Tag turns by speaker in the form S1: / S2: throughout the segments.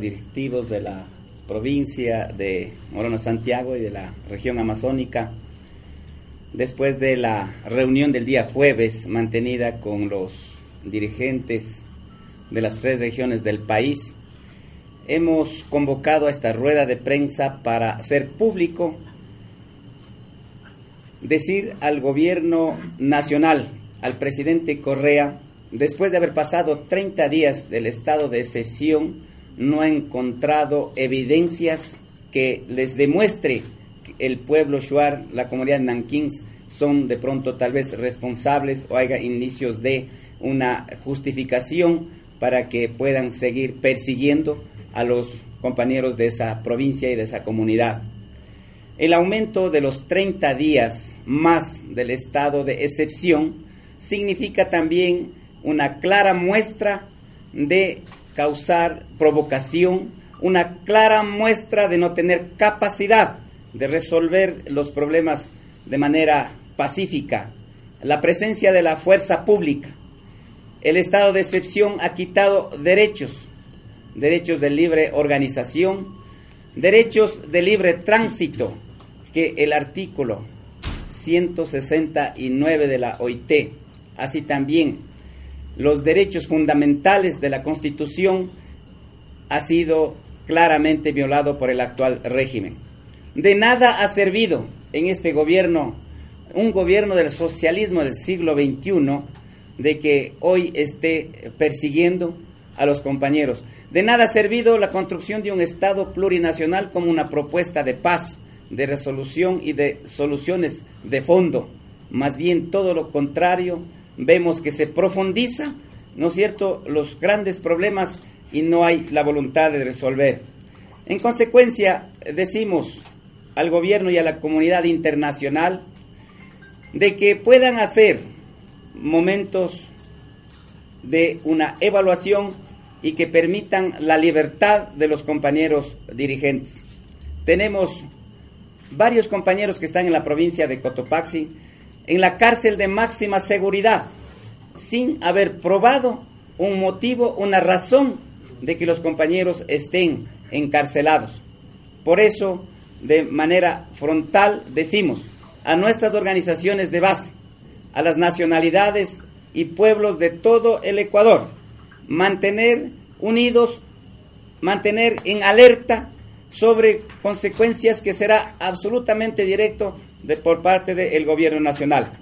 S1: directivos de la provincia de Morona Santiago y de la región amazónica, después de la reunión del día jueves mantenida con los dirigentes de las tres regiones del país, hemos convocado a esta rueda de prensa para hacer público, decir al gobierno nacional, al presidente Correa, después de haber pasado 30 días del estado de excepción, no ha encontrado evidencias que les demuestre que el pueblo Shuar, la comunidad de Nankín, son de pronto tal vez responsables o haya indicios de una justificación para que puedan seguir persiguiendo a los compañeros de esa provincia y de esa comunidad. El aumento de los 30 días más del estado de excepción significa también una clara muestra de causar provocación, una clara muestra de no tener capacidad de resolver los problemas de manera pacífica, la presencia de la fuerza pública. El estado de excepción ha quitado derechos, derechos de libre organización, derechos de libre tránsito, que el artículo 169 de la OIT, así también los derechos fundamentales de la Constitución ha sido claramente violado por el actual régimen. De nada ha servido en este gobierno, un gobierno del socialismo del siglo XXI, de que hoy esté persiguiendo a los compañeros. De nada ha servido la construcción de un Estado plurinacional como una propuesta de paz, de resolución y de soluciones de fondo. Más bien todo lo contrario, vemos que se profundiza, ¿no es cierto?, los grandes problemas y no hay la voluntad de resolver. En consecuencia, decimos al gobierno y a la comunidad internacional de que puedan hacer momentos de una evaluación y que permitan la libertad de los compañeros dirigentes. Tenemos varios compañeros que están en la provincia de Cotopaxi en la cárcel de máxima seguridad sin haber probado un motivo, una razón de que los compañeros estén encarcelados. Por eso, de manera frontal, decimos a nuestras organizaciones de base, a las nacionalidades y pueblos de todo el Ecuador, mantener unidos, mantener en alerta sobre consecuencias que será absolutamente directo de, por parte del gobierno nacional.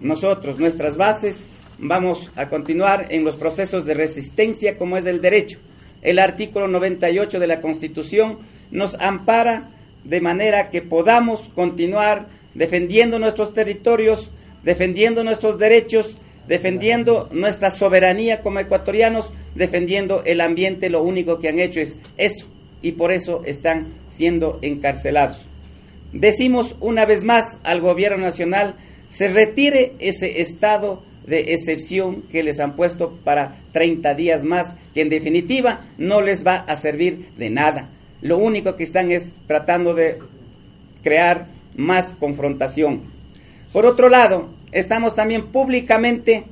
S1: Nosotros, nuestras bases, vamos a continuar en los procesos de resistencia como es el derecho. El artículo 98 de la Constitución nos ampara de manera que podamos continuar defendiendo nuestros territorios, defendiendo nuestros derechos, defendiendo nuestra soberanía como ecuatorianos, defendiendo el ambiente. Lo único que han hecho es eso y por eso están siendo encarcelados. Decimos una vez más al gobierno nacional, se retire ese estado de excepción que les han puesto para 30 días más, que en definitiva no les va a servir de nada. Lo único que están es tratando de crear más confrontación. Por otro lado, estamos también públicamente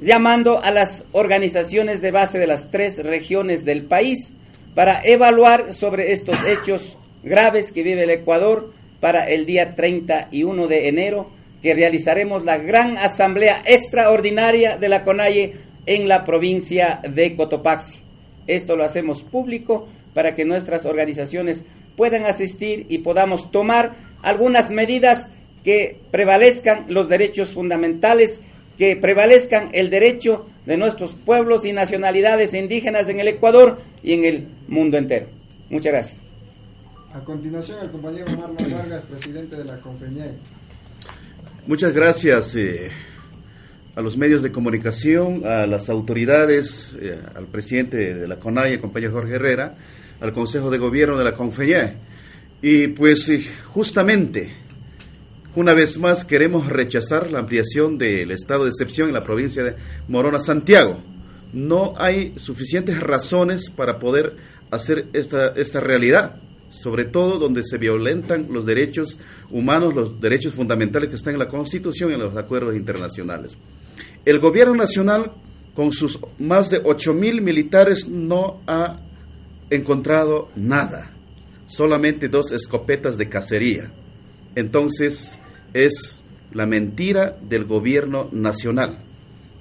S1: llamando a las organizaciones de base de las tres regiones del país para evaluar sobre estos hechos graves que vive el Ecuador para el día 31 de enero que realizaremos la gran asamblea extraordinaria de la CONAIE en la provincia de Cotopaxi. Esto lo hacemos público para que nuestras organizaciones puedan asistir y podamos tomar algunas medidas que prevalezcan los derechos fundamentales, que prevalezcan el derecho de nuestros pueblos y nacionalidades indígenas en el Ecuador y en el mundo entero. Muchas gracias.
S2: A continuación, el compañero Marlon Vargas, presidente de la compañía.
S3: Muchas gracias eh, a los medios de comunicación, a las autoridades, eh, al presidente de la CONAI, el compañero Jorge Herrera, al Consejo de Gobierno de la CONFEñé. Y pues eh, justamente, una vez más queremos rechazar la ampliación del estado de excepción en la provincia de Morona, Santiago. No hay suficientes razones para poder hacer esta, esta realidad sobre todo donde se violentan los derechos humanos, los derechos fundamentales que están en la Constitución y en los acuerdos internacionales. El gobierno nacional, con sus más de 8 mil militares, no ha encontrado nada, solamente dos escopetas de cacería. Entonces es la mentira del gobierno nacional.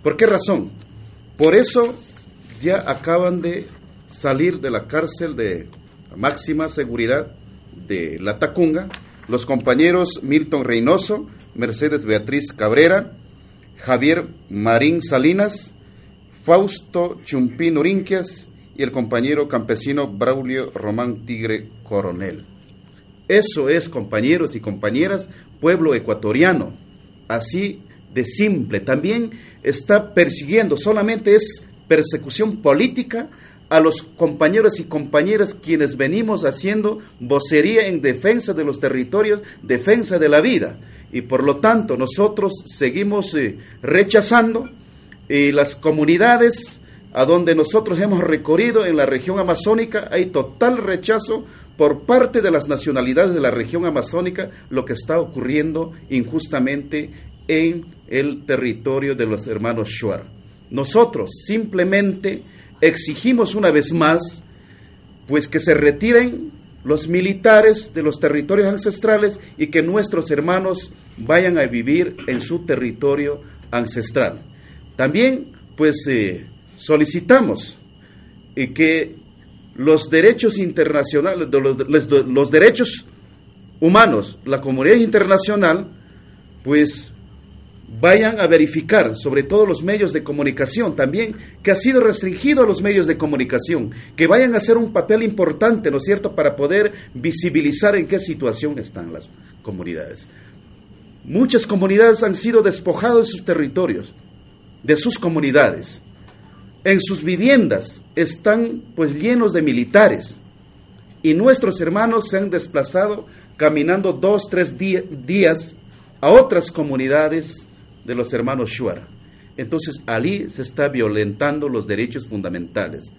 S3: ¿Por qué razón? Por eso ya acaban de salir de la cárcel de máxima seguridad de La Tacunga los compañeros Milton Reynoso, Mercedes Beatriz Cabrera, Javier Marín Salinas, Fausto Chumpín Urinquias y el compañero campesino Braulio Román Tigre Coronel. Eso es, compañeros y compañeras, pueblo ecuatoriano. Así de simple. También está persiguiendo, solamente es persecución política a los compañeros y compañeras quienes venimos haciendo vocería en defensa de los territorios, defensa de la vida. Y por lo tanto nosotros seguimos eh, rechazando y las comunidades a donde nosotros hemos recorrido en la región amazónica hay total rechazo por parte de las nacionalidades de la región amazónica lo que está ocurriendo injustamente en el territorio de los hermanos Shuar. Nosotros simplemente exigimos una vez más pues que se retiren los militares de los territorios ancestrales y que nuestros hermanos vayan a vivir en su territorio ancestral. También pues eh, solicitamos eh, que los derechos internacionales, los, los derechos humanos, la comunidad internacional, pues vayan a verificar, sobre todo los medios de comunicación también, que ha sido restringido a los medios de comunicación, que vayan a hacer un papel importante, ¿no es cierto?, para poder visibilizar en qué situación están las comunidades. Muchas comunidades han sido despojadas de sus territorios, de sus comunidades. En sus viviendas están pues llenos de militares y nuestros hermanos se han desplazado caminando dos, tres días a otras comunidades de los hermanos Shuar. Entonces, allí se está violentando los derechos fundamentales.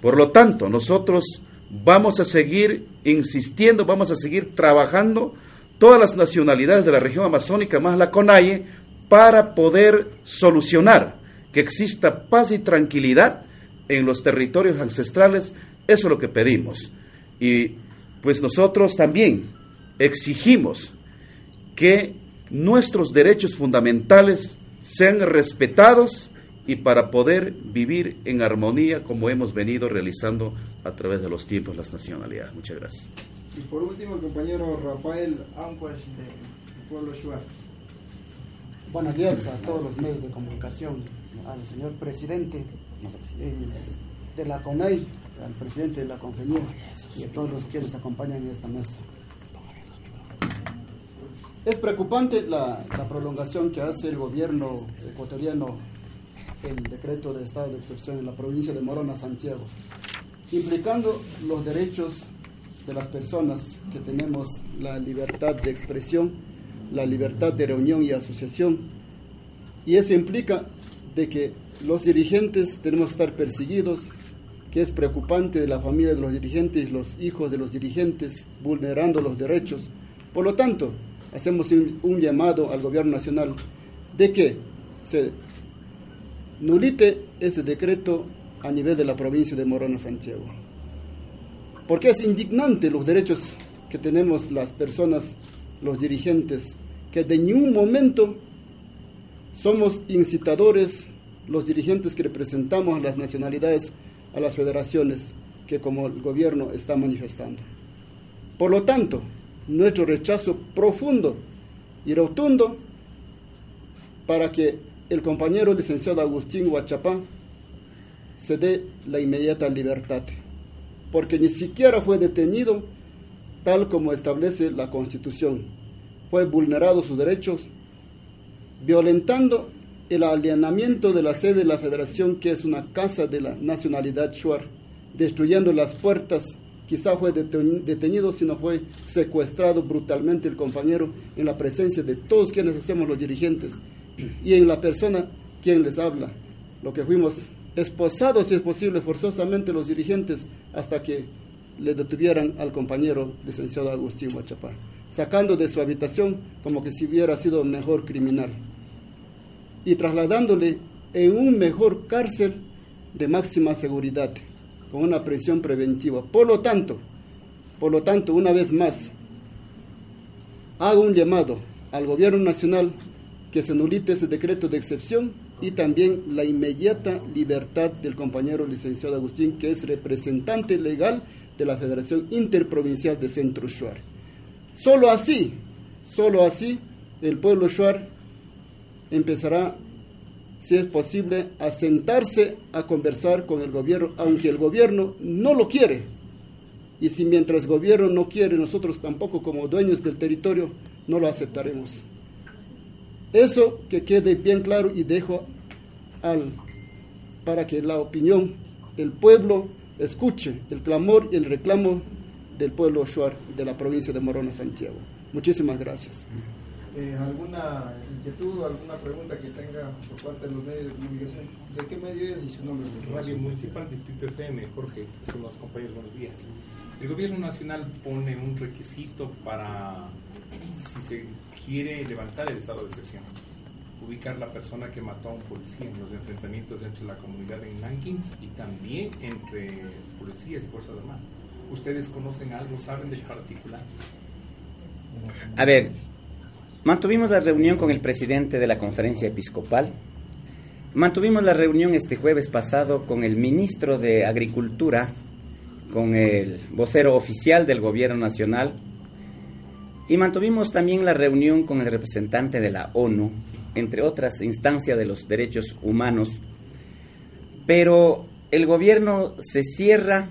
S3: Por lo tanto, nosotros vamos a seguir insistiendo, vamos a seguir trabajando todas las nacionalidades de la región amazónica, más la CONAIE, para poder solucionar que exista paz y tranquilidad en los territorios ancestrales. Eso es lo que pedimos. Y pues nosotros también exigimos que nuestros derechos fundamentales sean respetados y para poder vivir en armonía como hemos venido realizando a través de los tiempos las nacionalidades. Muchas gracias.
S2: Y por último, compañero Rafael Ampuas del Pueblo Shuar.
S4: Buenos días a todos los medios de comunicación, al señor presidente eh, de la CONAI, al presidente de la Congenía y a todos los que nos acompañan en esta mesa. Es preocupante la, prolongación que hace el gobierno ecuatoriano el decreto de estado de excepción en la provincia de Morona, Santiago, implicando los derechos de las personas que tenemos la libertad de expresión, la libertad de reunión y asociación. Y eso implica de que los dirigentes tenemos que estar perseguidos, que es preocupante de la familia de los dirigentes los hijos de los dirigentes vulnerando los derechos. Por lo tanto, hacemos un, llamado al gobierno nacional de que se nulite este decreto a nivel de la provincia de Morona Santiago. Porque es indignante los derechos que tenemos las personas, los dirigentes, que de ningún momento somos incitadores, los dirigentes que representamos a las nacionalidades, a las federaciones, que como el gobierno está manifestando. Por lo tanto, nuestro rechazo profundo y rotundo para que el compañero licenciado Agustín Huachapá se dé la inmediata libertad, porque ni siquiera fue detenido tal como establece la Constitución. Fue vulnerado sus derechos, violentando el alienamiento de la sede de la Federación, que es una casa de la nacionalidad Shuar, destruyendo las puertas quizá fue detenido, sino fue secuestrado brutalmente el compañero en la presencia de todos quienes hacemos los dirigentes y en la persona quien les habla. Lo que fuimos esposados, si es posible, forzosamente los dirigentes hasta que le detuvieran al compañero licenciado Agustín Huachapá, sacando de su habitación como que si hubiera sido mejor criminal y trasladándole en un mejor cárcel de máxima seguridad con una prisión preventiva. Por lo tanto, por lo tanto, una vez más, hago un llamado al gobierno nacional que se nulite ese decreto de excepción y también la inmediata libertad del compañero licenciado Agustín, que es representante legal de la Federación Interprovincial de Centro Shuar. Solo así, solo así, el pueblo Shuar empezará, si es posible, a sentarse a conversar con el gobierno, aunque el gobierno no lo quiere. Y si mientras el gobierno no quiere, nosotros tampoco como dueños del territorio no lo aceptaremos. Eso que quede bien claro y dejo al, para que la opinión, el pueblo escuche el clamor y el reclamo del pueblo Shuar de la provincia de Morona, Santiago. Muchísimas gracias.
S2: Eh, ¿Alguna inquietud o alguna pregunta que tenga por parte de los medios de comunicación? ¿De qué medio es y su nombre?
S5: Radio Municipal Distrito FM, Jorge, estimados compañeros, buenos días. El gobierno nacional pone un requisito para si se quiere levantar el estado de excepción, ubicar la persona que mató a un policía en los enfrentamientos entre la comunidad en Nankins y también entre policías y fuerzas armadas. ¿Ustedes conocen algo, saben de particular?
S1: A ver, mantuvimos la reunión con el presidente de la conferencia episcopal, mantuvimos la reunión este jueves pasado con el ministro de Agricultura, con el vocero oficial del gobierno nacional, y mantuvimos también la reunión con el representante de la ONU, entre otras instancias de los derechos humanos. Pero el gobierno se cierra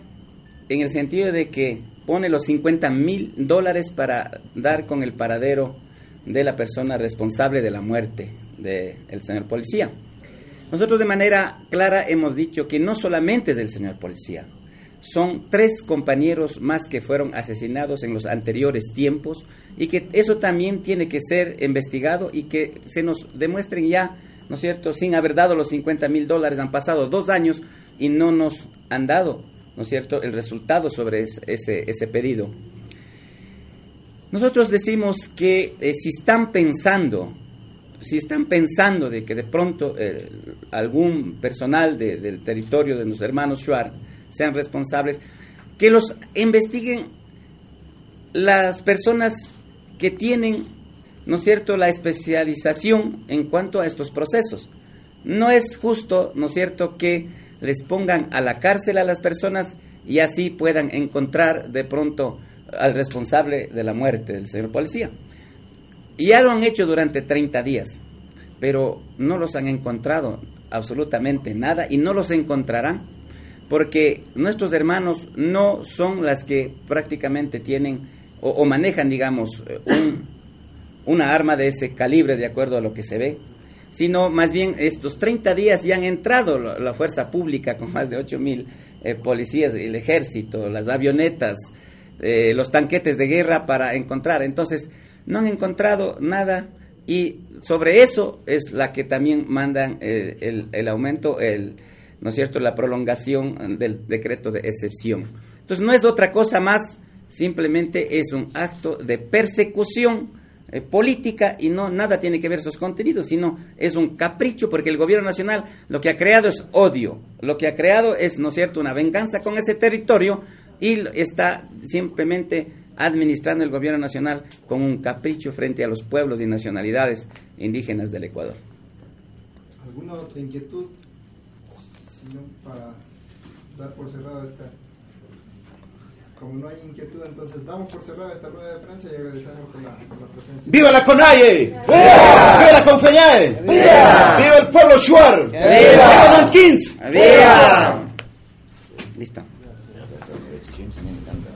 S1: en el sentido de que pone los 50 mil dólares para dar con el paradero de la persona responsable de la muerte del señor policía. Nosotros de manera clara hemos dicho que no solamente es el señor policía, son tres compañeros más que fueron asesinados en los anteriores tiempos y que eso también tiene que ser investigado y que se nos demuestren ya, ¿no es cierto?, sin haber dado los 50 mil dólares, han pasado dos años y no nos han dado, ¿no es cierto?, el resultado sobre ese, ese pedido. Nosotros decimos que eh, si están pensando, si están pensando de que de pronto eh, algún personal del territorio de los hermanos Shuar sean responsables, que los investiguen las personas que tienen, ¿no es cierto?, la especialización en cuanto a estos procesos. No es justo, ¿no es cierto?, que les pongan a la cárcel a las personas y así puedan encontrar de pronto al responsable de la muerte del señor policía. Y ya lo han hecho durante 30 días, pero no los han encontrado absolutamente nada y no los encontrarán porque nuestros hermanos no son las que prácticamente tienen o, manejan, digamos, eh, un, una arma de ese calibre de acuerdo a lo que se ve, sino más bien estos 30 días ya han entrado la, fuerza pública con más de 8 mil eh, policías, el ejército, las avionetas, eh, los tanquetes de guerra para encontrar. Entonces, no han encontrado nada y sobre eso es la que también mandan el, el, aumento, el, ¿no es cierto?, la prolongación del decreto de excepción. Entonces, no es otra cosa más simplemente es un acto de persecución eh, política y no nada tiene que ver sus contenidos, sino es un capricho porque el gobierno nacional lo que ha creado es odio, lo que ha creado es, ¿no es cierto?, una venganza con ese territorio y está simplemente administrando el gobierno nacional con un capricho frente a los pueblos y nacionalidades indígenas del Ecuador.
S2: ¿Alguna otra inquietud? para dar por cerrada esta como no hay inquietud, entonces damos por cerrada esta rueda de prensa y agradecemos por la, por la presencia.
S3: ¡Viva la CONAIE! ¡Viva! ¡Viva la CONFEñAE! ¡Viva! ¡Viva el pueblo Shuar! ¡Viva! ¡Viva Nankins!
S1: ¡Viva! Listo. James a mí me encanta.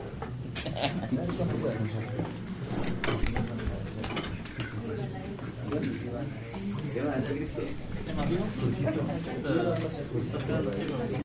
S1: ¿Estás quedando ciego?